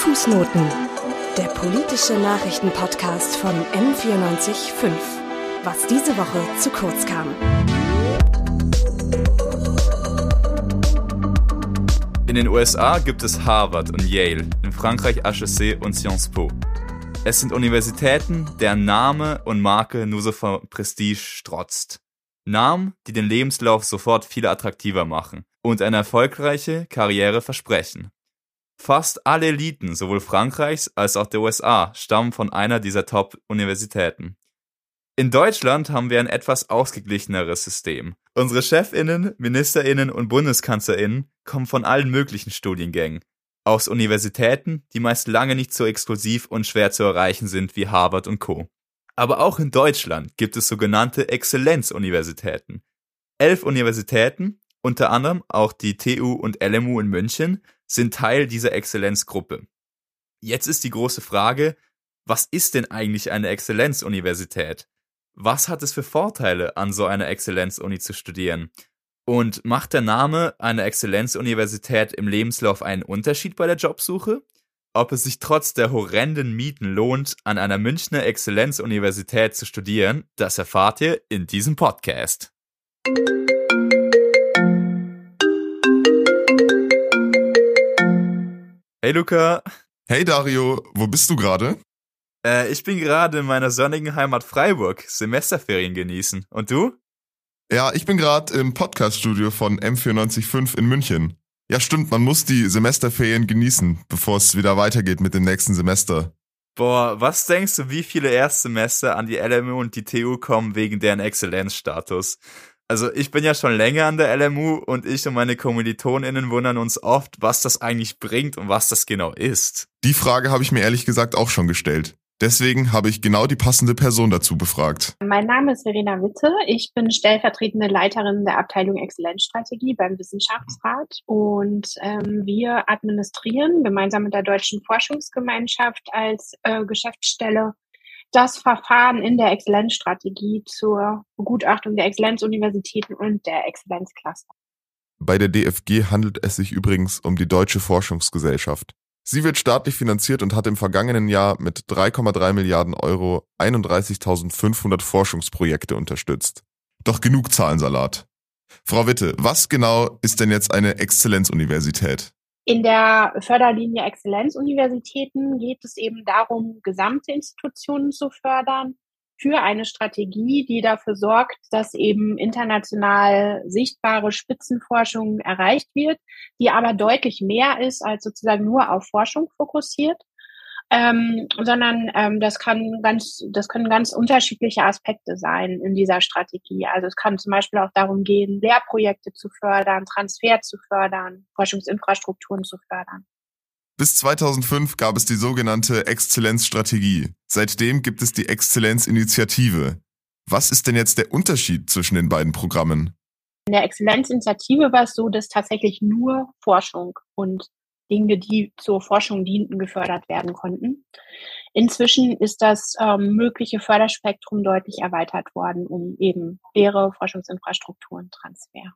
Fußnoten, der politische Nachrichtenpodcast von M945. Was diese Woche zu kurz kam. In den USA gibt es Harvard und Yale, in Frankreich HEC und Sciences Po. Es sind Universitäten, deren Name und Marke nur so vor Prestige strotzt. Namen, die den Lebenslauf sofort viel attraktiver machen und eine erfolgreiche Karriere versprechen. Fast alle Eliten sowohl Frankreichs als auch der USA stammen von einer dieser Top-Universitäten. In Deutschland haben wir ein etwas ausgeglicheneres System. Unsere Chefinnen, Ministerinnen und Bundeskanzlerinnen kommen von allen möglichen Studiengängen. Aus Universitäten, die meist lange nicht so exklusiv und schwer zu erreichen sind wie Harvard und Co. Aber auch in Deutschland gibt es sogenannte Exzellenzuniversitäten. Elf Universitäten, unter anderem auch die TU und LMU in München, sind Teil dieser Exzellenzgruppe. Jetzt ist die große Frage, was ist denn eigentlich eine Exzellenzuniversität? Was hat es für Vorteile, an so einer Exzellenzuni zu studieren? Und macht der Name einer Exzellenzuniversität im Lebenslauf einen Unterschied bei der Jobsuche? Ob es sich trotz der horrenden Mieten lohnt, an einer Münchner Exzellenzuniversität zu studieren, das erfahrt ihr in diesem Podcast. Hey Luca. Hey Dario, wo bist du gerade? Äh, ich bin gerade in meiner sonnigen Heimat Freiburg, Semesterferien genießen. Und du? Ja, ich bin gerade im Podcaststudio von M945 in München. Ja, stimmt, man muss die Semesterferien genießen, bevor es wieder weitergeht mit dem nächsten Semester. Boah, was denkst du, wie viele Erstsemester an die LMU und die TU kommen wegen deren Exzellenzstatus? Also ich bin ja schon länger an der LMU und ich und meine KommilitonInnen wundern uns oft, was das eigentlich bringt und was das genau ist. Die Frage habe ich mir ehrlich gesagt auch schon gestellt. Deswegen habe ich genau die passende Person dazu befragt. Mein Name ist Verena Witte. Ich bin stellvertretende Leiterin der Abteilung Exzellenzstrategie beim Wissenschaftsrat und ähm, wir administrieren gemeinsam mit der Deutschen Forschungsgemeinschaft als äh, Geschäftsstelle das Verfahren in der Exzellenzstrategie zur Begutachtung der Exzellenzuniversitäten und der Exzellenzcluster. Bei der DFG handelt es sich übrigens um die Deutsche Forschungsgesellschaft. Sie wird staatlich finanziert und hat im vergangenen Jahr mit 3,3 Milliarden Euro 31.500 Forschungsprojekte unterstützt. Doch genug Zahlensalat. Frau Witte, was genau ist denn jetzt eine Exzellenzuniversität? In der Förderlinie Exzellenzuniversitäten geht es eben darum, gesamte Institutionen zu fördern, für eine Strategie, die dafür sorgt, dass eben international sichtbare Spitzenforschung erreicht wird, die aber deutlich mehr ist als sozusagen nur auf Forschung fokussiert. Ähm, sondern ähm, das kann ganz, das können ganz unterschiedliche Aspekte sein in dieser Strategie. Also es kann zum Beispiel auch darum gehen, Lehrprojekte zu fördern, Transfer zu fördern, Forschungsinfrastrukturen zu fördern. Bis 2005 gab es die sogenannte Exzellenzstrategie. Seitdem gibt es die Exzellenzinitiative. Was ist denn jetzt der Unterschied zwischen den beiden Programmen? In der Exzellenzinitiative war es so, dass tatsächlich nur Forschung und Dinge, die zur Forschung dienten, gefördert werden konnten. Inzwischen ist das ähm, mögliche Förderspektrum deutlich erweitert worden, um eben Lehre, Forschungsinfrastrukturen, Transfer.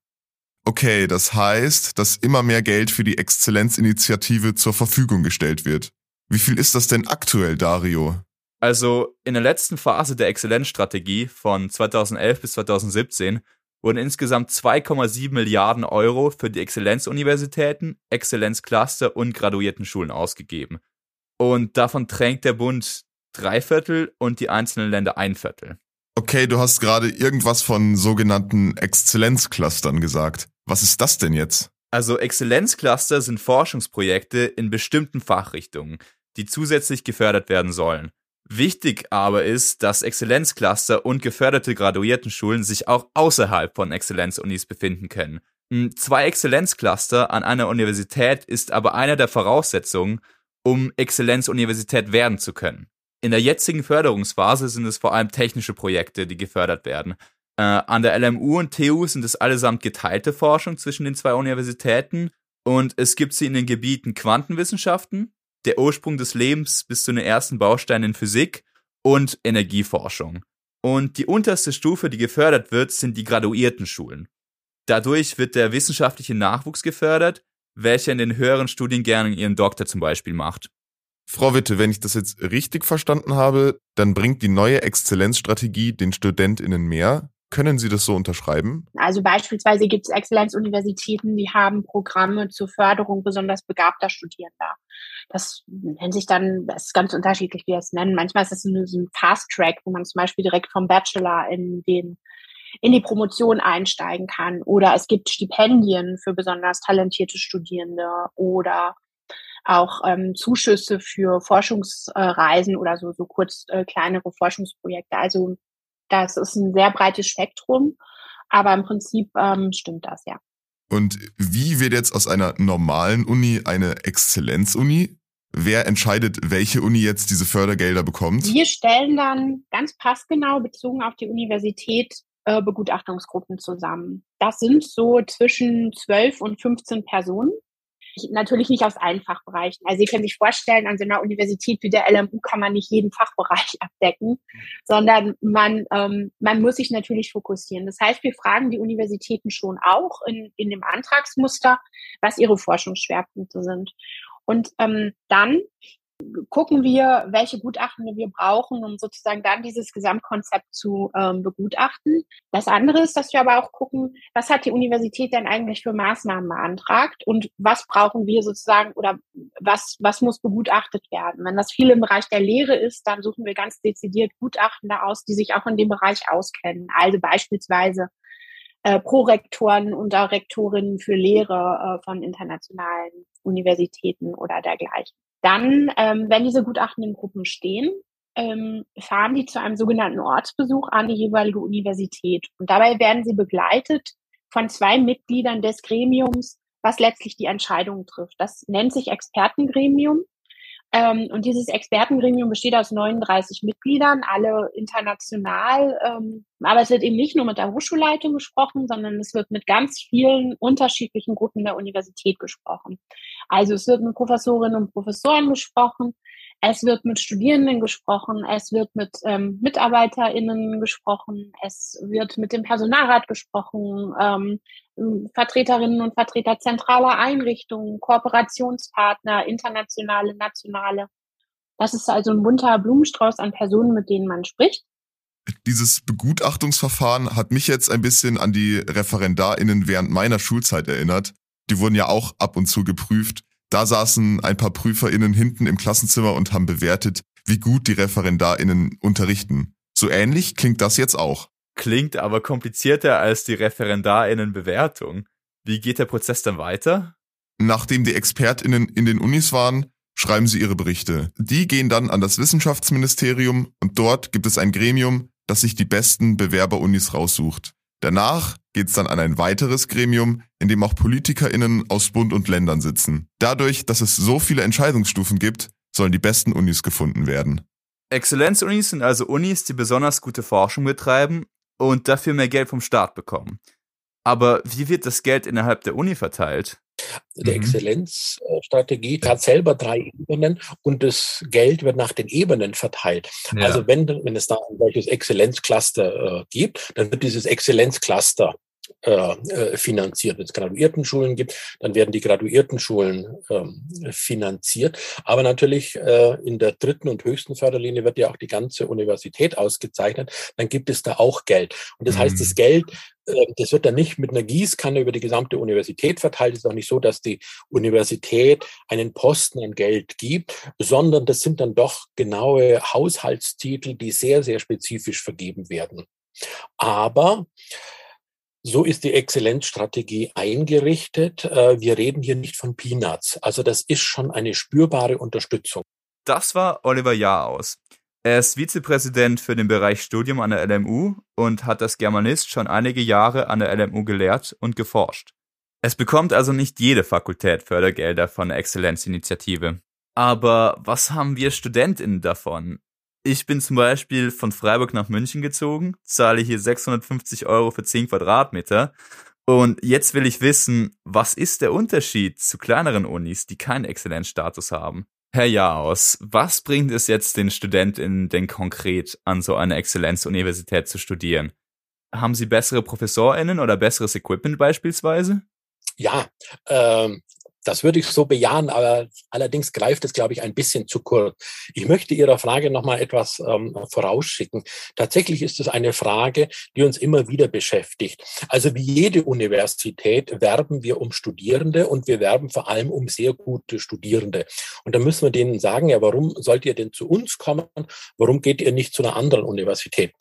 Okay, das heißt, dass immer mehr Geld für die Exzellenzinitiative zur Verfügung gestellt wird. Wie viel ist das denn aktuell, Dario? Also in der letzten Phase der Exzellenzstrategie von 2011 bis 2017 wurden insgesamt 2,7 Milliarden Euro für die Exzellenzuniversitäten, Exzellenzcluster und Graduiertenschulen ausgegeben. Und davon tränkt der Bund drei Viertel und die einzelnen Länder ein Viertel. Okay, du hast gerade irgendwas von sogenannten Exzellenzclustern gesagt. Was ist das denn jetzt? Also Exzellenzcluster sind Forschungsprojekte in bestimmten Fachrichtungen, die zusätzlich gefördert werden sollen. Wichtig aber ist, dass Exzellenzcluster und geförderte Graduiertenschulen sich auch außerhalb von Exzellenzunis befinden können. Hm, zwei Exzellenzcluster an einer Universität ist aber eine der Voraussetzungen, um Exzellenzuniversität werden zu können. In der jetzigen Förderungsphase sind es vor allem technische Projekte, die gefördert werden. Äh, an der LMU und TU sind es allesamt geteilte Forschung zwischen den zwei Universitäten und es gibt sie in den Gebieten Quantenwissenschaften, der Ursprung des Lebens bis zu den ersten Bausteinen in Physik und Energieforschung. Und die unterste Stufe, die gefördert wird, sind die Graduiertenschulen. Dadurch wird der wissenschaftliche Nachwuchs gefördert, welcher in den höheren Studiengängen ihren Doktor zum Beispiel macht. Frau Witte, wenn ich das jetzt richtig verstanden habe, dann bringt die neue Exzellenzstrategie den StudentInnen mehr. Können Sie das so unterschreiben? Also beispielsweise gibt es Exzellenzuniversitäten, die haben Programme zur Förderung besonders begabter Studierender. Das nennt sich dann, das ist ganz unterschiedlich, wie wir es nennen. Manchmal ist es so ein Fast Track, wo man zum Beispiel direkt vom Bachelor in den in die Promotion einsteigen kann. Oder es gibt Stipendien für besonders talentierte Studierende oder auch ähm, Zuschüsse für Forschungsreisen oder so, so kurz äh, kleinere Forschungsprojekte. Also das ist ein sehr breites Spektrum, aber im Prinzip ähm, stimmt das ja. Und wie wird jetzt aus einer normalen Uni eine Exzellenzuni? Wer entscheidet, welche Uni jetzt diese Fördergelder bekommt? Wir stellen dann ganz passgenau bezogen auf die Universität äh, Begutachtungsgruppen zusammen. Das sind so zwischen 12 und 15 Personen natürlich nicht aus allen Fachbereichen. Also Sie können sich vorstellen, an so einer Universität wie der LMU kann man nicht jeden Fachbereich abdecken, sondern man, ähm, man muss sich natürlich fokussieren. Das heißt, wir fragen die Universitäten schon auch in, in dem Antragsmuster, was ihre Forschungsschwerpunkte sind. Und ähm, dann gucken wir, welche Gutachten wir brauchen, um sozusagen dann dieses Gesamtkonzept zu ähm, begutachten. Das andere ist, dass wir aber auch gucken, was hat die Universität denn eigentlich für Maßnahmen beantragt und was brauchen wir sozusagen oder was, was muss begutachtet werden. Wenn das viel im Bereich der Lehre ist, dann suchen wir ganz dezidiert Gutachtende aus, die sich auch in dem Bereich auskennen. Also beispielsweise äh, Prorektoren und Rektorinnen für Lehre äh, von internationalen Universitäten oder dergleichen. Dann, ähm, wenn diese Gutachten in Gruppen stehen, ähm, fahren die zu einem sogenannten Ortsbesuch an die jeweilige Universität. Und dabei werden sie begleitet von zwei Mitgliedern des Gremiums, was letztlich die Entscheidung trifft. Das nennt sich Expertengremium. Ähm, und dieses Expertengremium besteht aus 39 Mitgliedern, alle international. Ähm, aber es wird eben nicht nur mit der Hochschulleitung gesprochen, sondern es wird mit ganz vielen unterschiedlichen Gruppen der Universität gesprochen. Also es wird mit Professorinnen und Professoren gesprochen, es wird mit Studierenden gesprochen, es wird mit ähm, MitarbeiterInnen gesprochen, es wird mit dem Personalrat gesprochen, ähm, Vertreterinnen und Vertreter zentraler Einrichtungen, Kooperationspartner, internationale, nationale. Das ist also ein bunter Blumenstrauß an Personen, mit denen man spricht. Dieses Begutachtungsverfahren hat mich jetzt ein bisschen an die ReferendarInnen während meiner Schulzeit erinnert. Die wurden ja auch ab und zu geprüft. Da saßen ein paar PrüferInnen hinten im Klassenzimmer und haben bewertet, wie gut die ReferendarInnen unterrichten. So ähnlich klingt das jetzt auch. Klingt aber komplizierter als die ReferendarInnen-Bewertung. Wie geht der Prozess dann weiter? Nachdem die ExpertInnen in den Unis waren, schreiben sie ihre Berichte. Die gehen dann an das Wissenschaftsministerium und dort gibt es ein Gremium, das sich die besten Bewerberunis raussucht. Danach geht's dann an ein weiteres Gremium, in dem auch PolitikerInnen aus Bund und Ländern sitzen. Dadurch, dass es so viele Entscheidungsstufen gibt, sollen die besten Unis gefunden werden. Exzellenzunis sind also Unis, die besonders gute Forschung betreiben und dafür mehr Geld vom Staat bekommen. Aber wie wird das Geld innerhalb der Uni verteilt? Die mhm. Exzellenzstrategie hat selber drei Ebenen und das Geld wird nach den Ebenen verteilt. Ja. Also wenn, wenn es da ein solches Exzellenzcluster äh, gibt, dann wird dieses Exzellenzcluster äh, äh, finanziert. Wenn es Graduiertenschulen gibt, dann werden die Graduiertenschulen ähm, finanziert. Aber natürlich äh, in der dritten und höchsten Förderlinie wird ja auch die ganze Universität ausgezeichnet. Dann gibt es da auch Geld. Und das mhm. heißt, das mhm. Geld äh, das wird dann nicht mit einer Gießkanne über die gesamte Universität verteilt. Es ist auch nicht so, dass die Universität einen Posten an Geld gibt, sondern das sind dann doch genaue Haushaltstitel, die sehr, sehr spezifisch vergeben werden. Aber so ist die Exzellenzstrategie eingerichtet. Äh, wir reden hier nicht von Peanuts. Also das ist schon eine spürbare Unterstützung. Das war Oliver Jahr aus. Er ist Vizepräsident für den Bereich Studium an der LMU und hat als Germanist schon einige Jahre an der LMU gelehrt und geforscht. Es bekommt also nicht jede Fakultät Fördergelder von der Exzellenzinitiative. Aber was haben wir Studentinnen davon? Ich bin zum Beispiel von Freiburg nach München gezogen, zahle hier 650 Euro für 10 Quadratmeter. Und jetzt will ich wissen, was ist der Unterschied zu kleineren Unis, die keinen Exzellenzstatus haben? Herr Jaos, was bringt es jetzt den StudentInnen denn konkret an so einer Exzellenzuniversität zu studieren? Haben sie bessere ProfessorInnen oder besseres Equipment beispielsweise? Ja, ähm, Das würde ich so bejahen, aber allerdings greift es, glaube ich, ein bisschen zu kurz. Ich möchte Ihrer Frage noch mal etwas ähm, vorausschicken. Tatsächlich ist es eine Frage, die uns immer wieder beschäftigt. Also wie jede Universität werben wir um Studierende und wir werben vor allem um sehr gute Studierende. Und da müssen wir denen sagen, ja, warum sollt ihr denn zu uns kommen? Warum geht ihr nicht zu einer anderen Universität?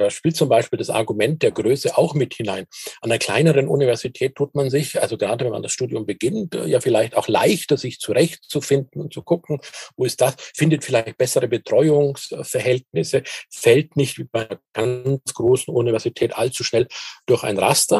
Da spielt zum Beispiel das Argument der Größe auch mit hinein. An einer kleineren Universität tut man sich, also gerade wenn man das Studium beginnt, ja vielleicht auch leichter, sich zurechtzufinden und zu gucken, wo ist das, findet vielleicht bessere Betreuungsverhältnisse, fällt nicht wie bei einer ganz großen Universität allzu schnell durch ein Raster.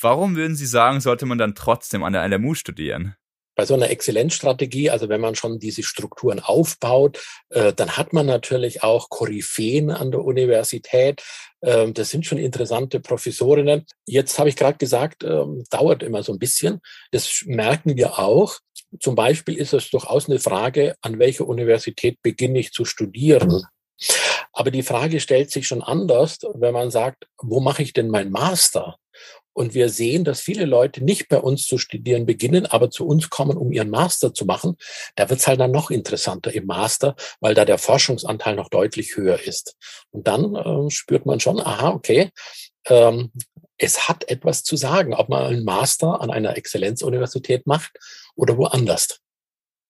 Warum würden Sie sagen, sollte man dann trotzdem an der LMU studieren? Bei so einer Exzellenzstrategie, also wenn man schon diese Strukturen aufbaut, äh, dann hat man natürlich auch Koryphäen an der Universität. Ähm, das sind schon interessante Professorinnen. Jetzt habe ich gerade gesagt, ähm, dauert immer so ein bisschen. Das merken wir auch. Zum Beispiel ist es durchaus eine Frage, an welcher Universität beginne ich zu studieren. Aber die Frage stellt sich schon anders, wenn man sagt, wo mache ich denn mein Master? Und wir sehen, dass viele Leute nicht bei uns zu studieren beginnen, aber zu uns kommen, um ihren Master zu machen. Da wird es halt dann noch interessanter im Master, weil da der Forschungsanteil noch deutlich höher ist. Und dann äh, spürt man schon, aha, okay, ähm, es hat etwas zu sagen, ob man einen Master an einer Exzellenzuniversität macht oder woanders.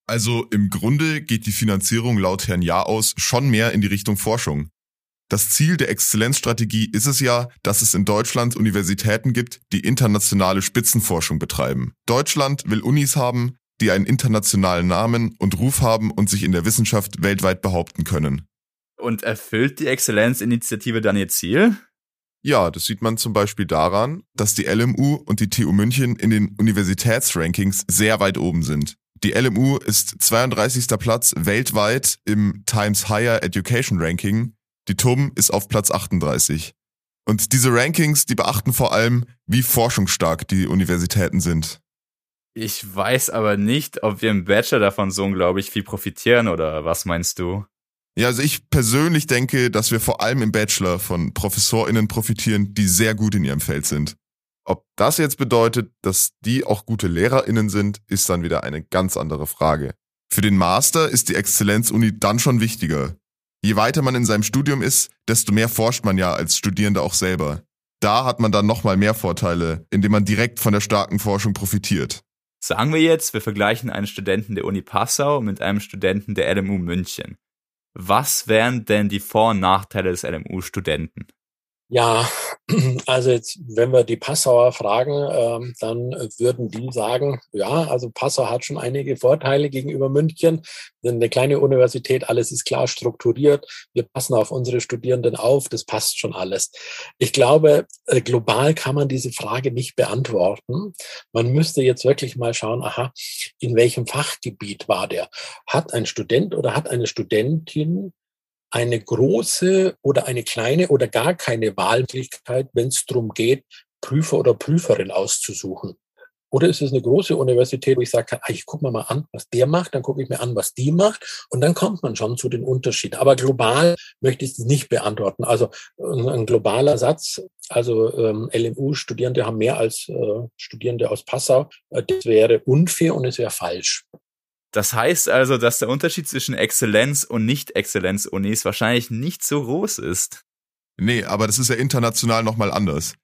Also im Grunde geht die Finanzierung laut Herrn Jahr aus schon mehr in die Richtung Forschung. Das Ziel der Exzellenzstrategie ist es ja, dass es in Deutschland Universitäten gibt, die internationale Spitzenforschung betreiben. Deutschland will Unis haben, die einen internationalen Namen und Ruf haben und sich in der Wissenschaft weltweit behaupten können. Und erfüllt die Exzellenzinitiative dann ihr Ziel? Ja, das sieht man zum Beispiel daran, dass die LMU und die TU München in den Universitätsrankings sehr weit oben sind. Die LMU ist 32. Platz weltweit im Times Higher Education Ranking die TUM ist auf Platz 38. Und diese Rankings, die beachten vor allem, wie forschungsstark die Universitäten sind. Ich weiß aber nicht, ob wir im Bachelor davon so unglaublich viel profitieren oder was meinst du? Ja, also ich persönlich denke, dass wir vor allem im Bachelor von ProfessorInnen profitieren, die sehr gut in ihrem Feld sind. Ob das jetzt bedeutet, dass die auch gute LehrerInnen sind, ist dann wieder eine ganz andere Frage. Für den Master ist die Exzellenzuni dann schon wichtiger. Je weiter man in seinem Studium ist, desto mehr forscht man ja als Studierender auch selber. Da hat man dann nochmal mehr Vorteile, indem man direkt von der starken Forschung profitiert. Sagen wir jetzt, wir vergleichen einen Studenten der Uni Passau mit einem Studenten der LMU München. Was wären denn die Vor- und Nachteile des LMU-Studenten? Ja, also jetzt, wenn wir die Passauer fragen, ähm, dann würden die sagen, ja, also Passau hat schon einige Vorteile gegenüber München. Eine kleine Universität, alles ist klar strukturiert. Wir passen auf unsere Studierenden auf, das passt schon alles. Ich glaube, äh, global kann man diese Frage nicht beantworten. Man müsste jetzt wirklich mal schauen, aha, in welchem Fachgebiet war der? Hat ein Student oder hat eine Studentin eine große oder eine kleine oder gar keine Wahlmöglichkeit, wenn es darum geht, Prüfer oder Prüferin auszusuchen? Oder ist es eine große Universität, wo ich sage, ah, ich gucke mir mal an, was der macht, dann gucke ich mir an, was die macht und dann kommt man schon zu den Unterschieden. Aber global möchte ich es nicht beantworten. Also ein globaler Satz, also ähm, LMU-Studierende haben mehr als äh, Studierende aus Passau, äh, das wäre unfair und es wäre falsch. Das heißt also, dass der Unterschied zwischen Exzellenz und Nicht-Exzellenz-Unis wahrscheinlich nicht so groß ist. Nee, aber das ist ja international nochmal anders.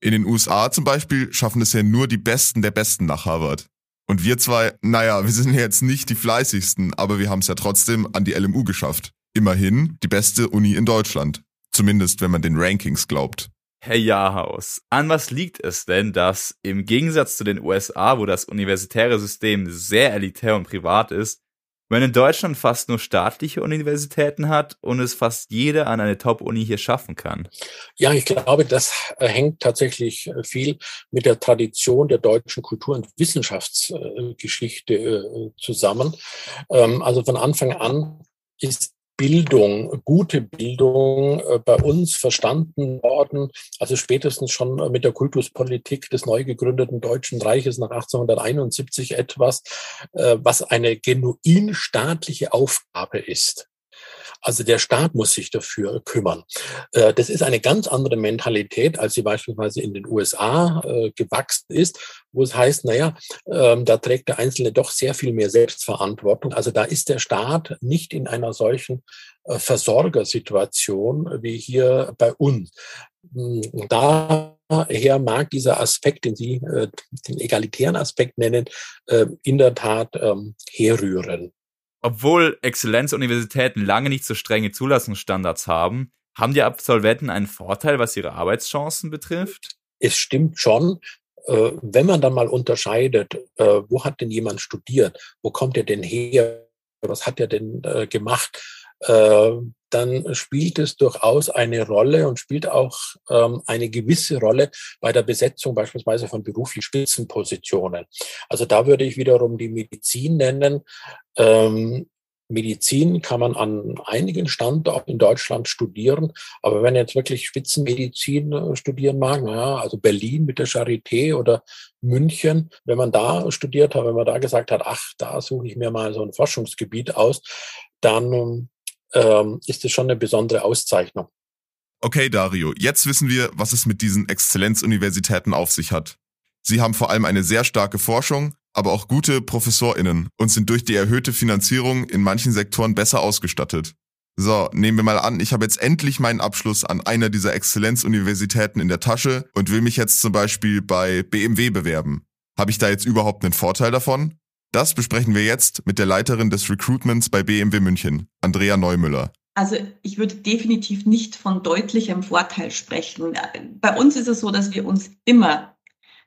In den USA zum Beispiel schaffen es ja nur die Besten der Besten nach Harvard. Und wir zwei, naja, wir sind jetzt nicht die fleißigsten, aber wir haben es ja trotzdem an die LMU geschafft. Immerhin die beste Uni in Deutschland. Zumindest wenn man den Rankings glaubt. Herr Jahrhaus, an was liegt es denn, dass im Gegensatz zu den USA, wo das universitäre System sehr elitär und privat ist, man in Deutschland fast nur staatliche Universitäten hat und es fast jeder an eine Top-Uni hier schaffen kann? Ja, ich glaube, das hängt tatsächlich viel mit der Tradition der deutschen Kultur- und Wissenschaftsgeschichte äh, zusammen. Ähm, also von Anfang an ist Bildung, gute Bildung äh, bei uns verstanden worden, also spätestens schon mit der Kultuspolitik des neu gegründeten Deutschen Reiches nach 1871 etwas, äh, was eine genuin staatliche Aufgabe ist. Also der Staat muss sich dafür kümmern. Äh, das ist eine ganz andere Mentalität, als sie beispielsweise in den USA äh, gewachsen ist, wo es heißt, naja, ähm, da trägt der Einzelne doch sehr viel mehr Selbstverantwortung. Also da ist der Staat nicht in einer solchen äh, Versorgersituation wie hier bei uns. Hm, daher mag dieser Aspekt, den Sie den egalitären Aspekt nennen, in der Tat ähm, herrühren. Obwohl Exzellenzuniversitäten lange nicht so strenge Zulassungsstandards haben, haben die Absolventen einen Vorteil, was ihre Arbeitschancen betrifft? Es stimmt schon. Äh, wenn man dann mal unterscheidet, äh, wo hat denn jemand studiert? Wo kommt er denn her? Was hat er denn äh, gemacht? Dann spielt es durchaus eine Rolle und spielt auch ähm, eine gewisse Rolle bei der Besetzung beispielsweise von beruflichen Spitzenpositionen. Also da würde ich wiederum die Medizin nennen. Ähm, Medizin kann man an einigen Standorten in Deutschland studieren, aber wenn jetzt wirklich Spitzenmedizin äh, studieren mag, naja, also Berlin mit der Charité oder München, wenn man da studiert hat, wenn man da gesagt hat, ach, da suche ich mir mal so ein Forschungsgebiet aus, dann ähm, ist es schon eine besondere Auszeichnung. Okay, Dario, jetzt wissen wir, was es mit diesen Exzellenzuniversitäten auf sich hat. Sie haben vor allem eine sehr starke Forschung, aber auch gute ProfessorInnen und sind durch die erhöhte Finanzierung in manchen Sektoren besser ausgestattet. So, nehmen wir mal an, ich habe jetzt endlich meinen Abschluss an einer dieser Exzellenzuniversitäten in der Tasche und will mich jetzt zum Beispiel bei BMW bewerben. Habe ich da jetzt überhaupt einen Vorteil davon? Das besprechen wir jetzt mit der Leiterin des Recruitments bei BMW München, Andrea Neumüller. Also ich würde definitiv nicht von deutlichem Vorteil sprechen. Bei uns ist es so, dass wir uns immer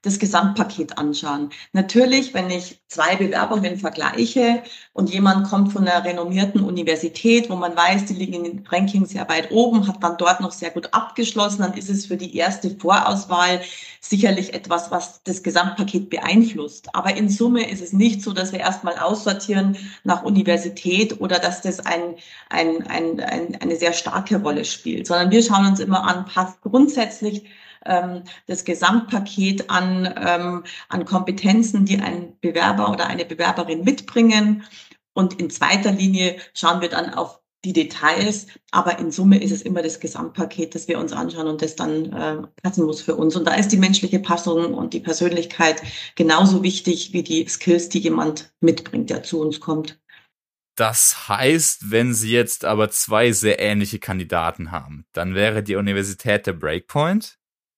das Gesamtpaket anschauen. Natürlich, wenn ich zwei Bewerbungen vergleiche und jemand kommt von einer renommierten Universität, wo man weiß, die liegen in den Rankings sehr weit oben, hat dann dort noch sehr gut abgeschlossen, dann ist es für die erste Vorauswahl sicherlich etwas, was das Gesamtpaket beeinflusst. Aber in Summe ist es nicht so, dass wir erstmal aussortieren nach Universität oder dass das ein, ein, ein, ein, eine sehr starke Rolle spielt, sondern wir schauen uns immer an, passt grundsätzlich ähm, das Gesamtpaket an, ähm, an Kompetenzen, die ein Bewerber oder eine Bewerberin mitbringen. Und in zweiter Linie schauen wir dann auf die Details, aber in Summe ist es immer das Gesamtpaket, das wir uns anschauen und das dann äh, passen muss für uns. Und da ist die menschliche Passung und die Persönlichkeit genauso wichtig wie die Skills, die jemand mitbringt, der zu uns kommt. Das heißt, wenn Sie jetzt aber zwei sehr ähnliche Kandidaten haben, dann wäre die Universität der Breakpoint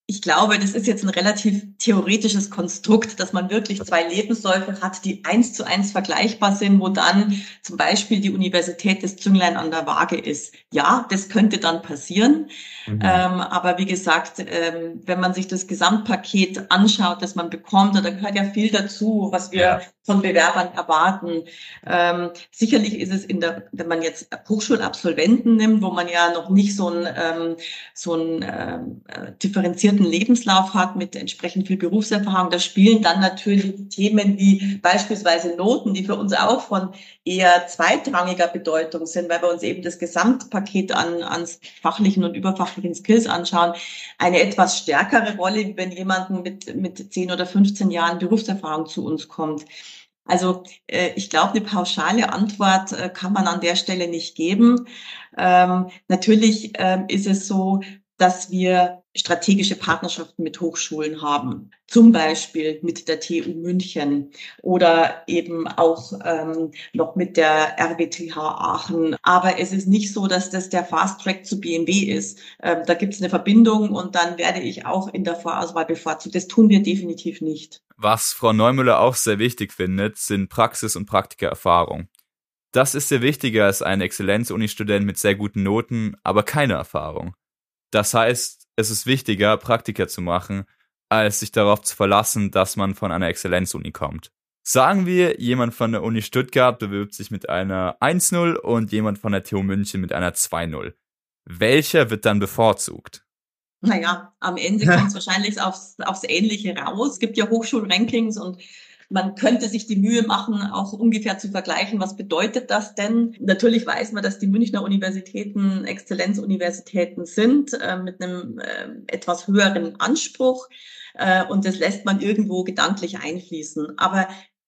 ich glaube, das ist jetzt ein relativ theoretisches Konstrukt, dass man wirklich zwei Lebensläufe hat, die eins zu eins vergleichbar sind, wo dann zum Beispiel die Universität des Zünglein an der Waage ist. Ja, das könnte dann passieren. Mhm. Ähm, aber wie gesagt, ähm, wenn man sich das Gesamtpaket anschaut, das man bekommt, da gehört ja viel dazu, was wir ja. von Bewerbern erwarten. Ähm, sicherlich ist es in der, wenn man jetzt Hochschulabsolventen nimmt, wo man ja noch nicht so ein, ähm, so ein ähm, äh, differenzierten guten Lebenslauf hat mit entsprechend viel Berufserfahrung, da spielen dann natürlich Themen wie beispielsweise Noten, die für uns auch von eher zweitrangiger Bedeutung sind, weil wir uns eben das Gesamtpaket an, an fachlichen und überfachlichen Skills anschauen, eine etwas stärkere Rolle, wenn jemanden mit, mit 10 oder 15 Jahren Berufserfahrung zu uns kommt. Also äh, ich glaube, eine pauschale Antwort äh, kann man an der Stelle nicht geben. Ähm, natürlich ähm, ist es so, dass wir strategische Partnerschaften mit Hochschulen haben, zum Beispiel mit der TU München oder eben auch ähm, noch mit der RWTH Aachen. Aber es ist nicht so, dass das der Fast Track zu BMW ist. Ähm, da gibt es eine Verbindung und dann werde ich auch in der Vorauswahl bevorzugt. Das tun wir definitiv nicht. Was Frau Neumüller auch sehr wichtig findet, sind Praxis- und Praktikererfahrung. Das ist sehr wichtiger als ein Exzellenz-Uni-Student mit sehr guten Noten, aber keine Erfahrung. Das heißt, es ist wichtiger, Praktika zu machen, als sich darauf zu verlassen, dass man von einer Exzellenzuni kommt. Sagen wir, jemand von der Uni Stuttgart bewirbt sich mit einer 1-0 und jemand von der TU München mit einer 2-0. Welcher wird dann bevorzugt? Naja, am Ende kommt es wahrscheinlich aufs, aufs Ähnliche raus. Es gibt ja Hochschulrankings und man könnte sich die Mühe machen, auch ungefähr zu vergleichen, was bedeutet das denn? Natürlich weiß man, dass die Münchner Universitäten Exzellenzuniversitäten sind, äh, mit einem äh, etwas höheren Anspruch. Äh, und das lässt man irgendwo gedanklich einfließen. Aber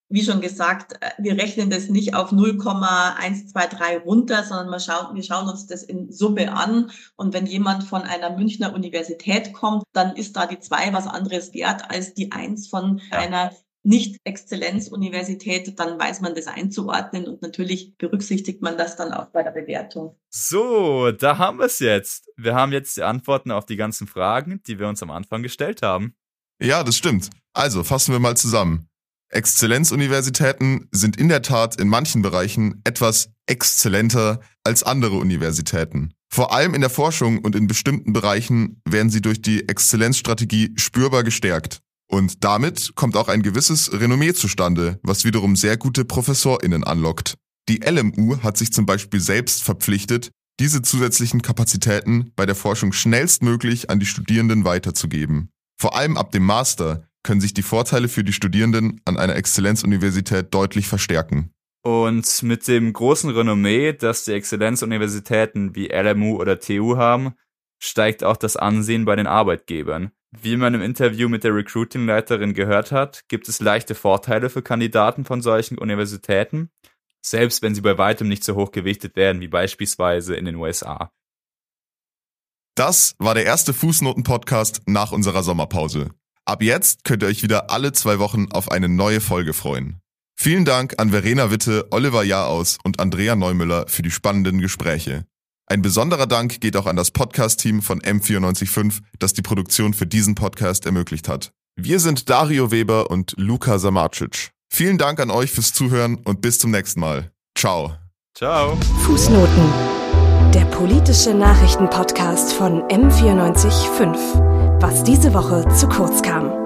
wie schon gesagt, äh, wir rechnen das nicht auf 0,123 runter, sondern wir schauen, wir schauen uns das in Summe an. Und wenn jemand von einer Münchner Universität kommt, dann ist da die zwei was anderes wert als die eins von ja. einer nicht-Exzellenz-Universität, dann weiß man das einzuordnen und natürlich berücksichtigt man das dann auch bei der Bewertung. So, da haben wir es jetzt. Wir haben jetzt die Antworten auf die ganzen Fragen, die wir uns am Anfang gestellt haben. Ja, das stimmt. Also fassen wir mal zusammen. Exzellenzuniversitäten sind in der Tat in manchen Bereichen etwas exzellenter als andere Universitäten. Vor allem in der Forschung und in bestimmten Bereichen werden sie durch die Exzellenzstrategie spürbar gestärkt. Und damit kommt auch ein gewisses Renommee zustande, was wiederum sehr gute ProfessorInnen anlockt. Die LMU hat sich zum Beispiel selbst verpflichtet, diese zusätzlichen Kapazitäten bei der Forschung schnellstmöglich an die Studierenden weiterzugeben. Vor allem ab dem Master können sich die Vorteile für die Studierenden an einer Exzellenzuniversität deutlich verstärken. Und mit dem großen Renommee, das die Exzellenzuniversitäten wie LMU oder TU haben, steigt auch das Ansehen bei den Arbeitgebern. Wie man im Interview mit der Recruiting-Leiterin gehört hat, gibt es leichte Vorteile für Kandidaten von solchen Universitäten, selbst wenn sie bei weitem nicht so hoch gewichtet werden wie beispielsweise in den USA. Das war der erste Fußnoten-Podcast nach unserer Sommerpause. Ab jetzt könnt ihr euch wieder alle zwei Wochen auf eine neue Folge freuen. Vielen Dank an Verena Witte, Oliver Jahraus und Andrea Neumüller für die spannenden Gespräche. Ein besonderer Dank geht auch an das Podcast-Team von M945, das die Produktion für diesen Podcast ermöglicht hat. Wir sind Dario Weber und Luca Samarcic. Vielen Dank an euch fürs Zuhören und bis zum nächsten Mal. Ciao. Ciao. Fußnoten. Der politische Nachrichtenpodcast von M945 was diese Woche zu kurz kam.